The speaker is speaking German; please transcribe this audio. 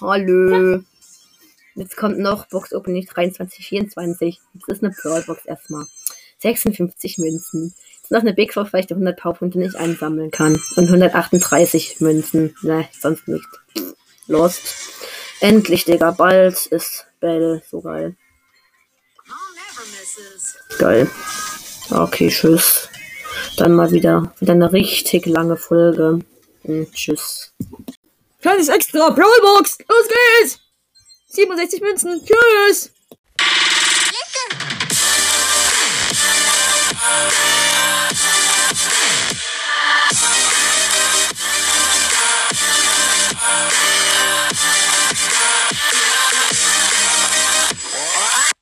Hallo. Jetzt kommt noch Box Opening 23, 24. Jetzt ist eine Pearl Box erstmal. 56 Münzen. Jetzt noch eine Big Four, weil ich die 100 Powerpunkte nicht einsammeln kann. Und 138 Münzen. Ne, sonst nicht. Lost. Endlich, Digga. Bald ist Bell so geil. Geil. Okay, tschüss. Dann mal wieder, wieder eine richtig lange Folge. Und tschüss. Kleines Extra, Brawlbox, los geht's! 67 Münzen, tschüss!